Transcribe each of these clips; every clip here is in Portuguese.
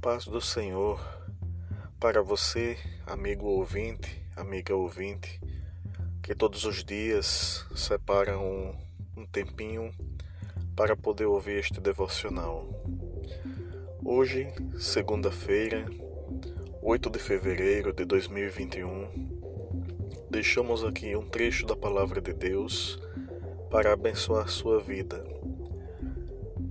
Paz do Senhor para você, amigo ouvinte, amiga ouvinte, que todos os dias separam um, um tempinho para poder ouvir este devocional. Hoje, segunda-feira, 8 de fevereiro de 2021, deixamos aqui um trecho da palavra de Deus para abençoar sua vida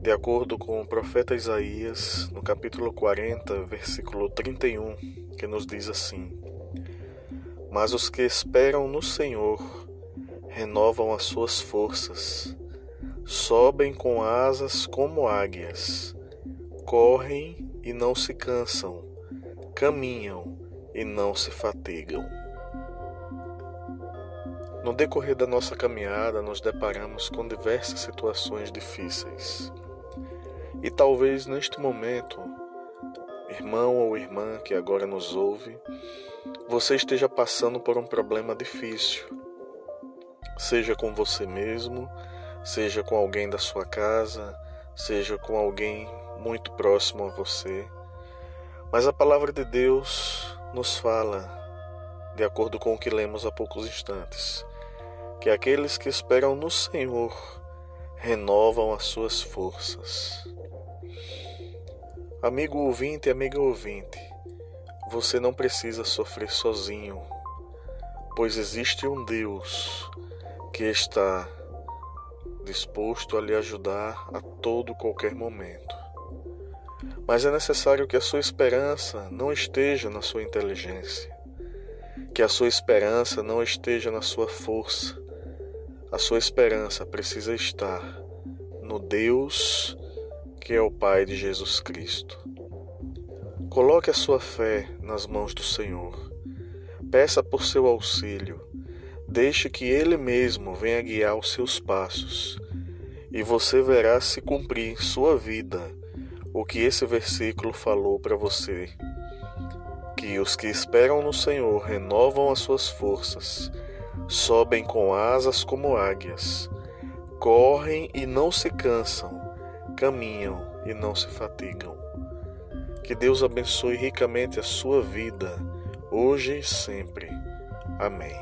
de acordo com o profeta Isaías, no capítulo 40, versículo 31, que nos diz assim: Mas os que esperam no Senhor renovam as suas forças, sobem com asas como águias, correm e não se cansam, caminham e não se fatigam. No decorrer da nossa caminhada, nos deparamos com diversas situações difíceis. E talvez neste momento, irmão ou irmã que agora nos ouve, você esteja passando por um problema difícil, seja com você mesmo, seja com alguém da sua casa, seja com alguém muito próximo a você. Mas a palavra de Deus nos fala, de acordo com o que lemos há poucos instantes, que aqueles que esperam no Senhor renovam as suas forças. Amigo ouvinte amiga ouvinte, você não precisa sofrer sozinho, pois existe um Deus que está disposto a lhe ajudar a todo qualquer momento. Mas é necessário que a sua esperança não esteja na sua inteligência, que a sua esperança não esteja na sua força. A sua esperança precisa estar no Deus que é o Pai de Jesus Cristo. Coloque a sua fé nas mãos do Senhor. Peça por seu auxílio. Deixe que Ele mesmo venha guiar os seus passos, e você verá se cumprir sua vida o que esse versículo falou para você. Que os que esperam no Senhor renovam as suas forças, sobem com asas como águias, correm e não se cansam caminham e não se fatigam. Que Deus abençoe ricamente a sua vida, hoje e sempre. Amém.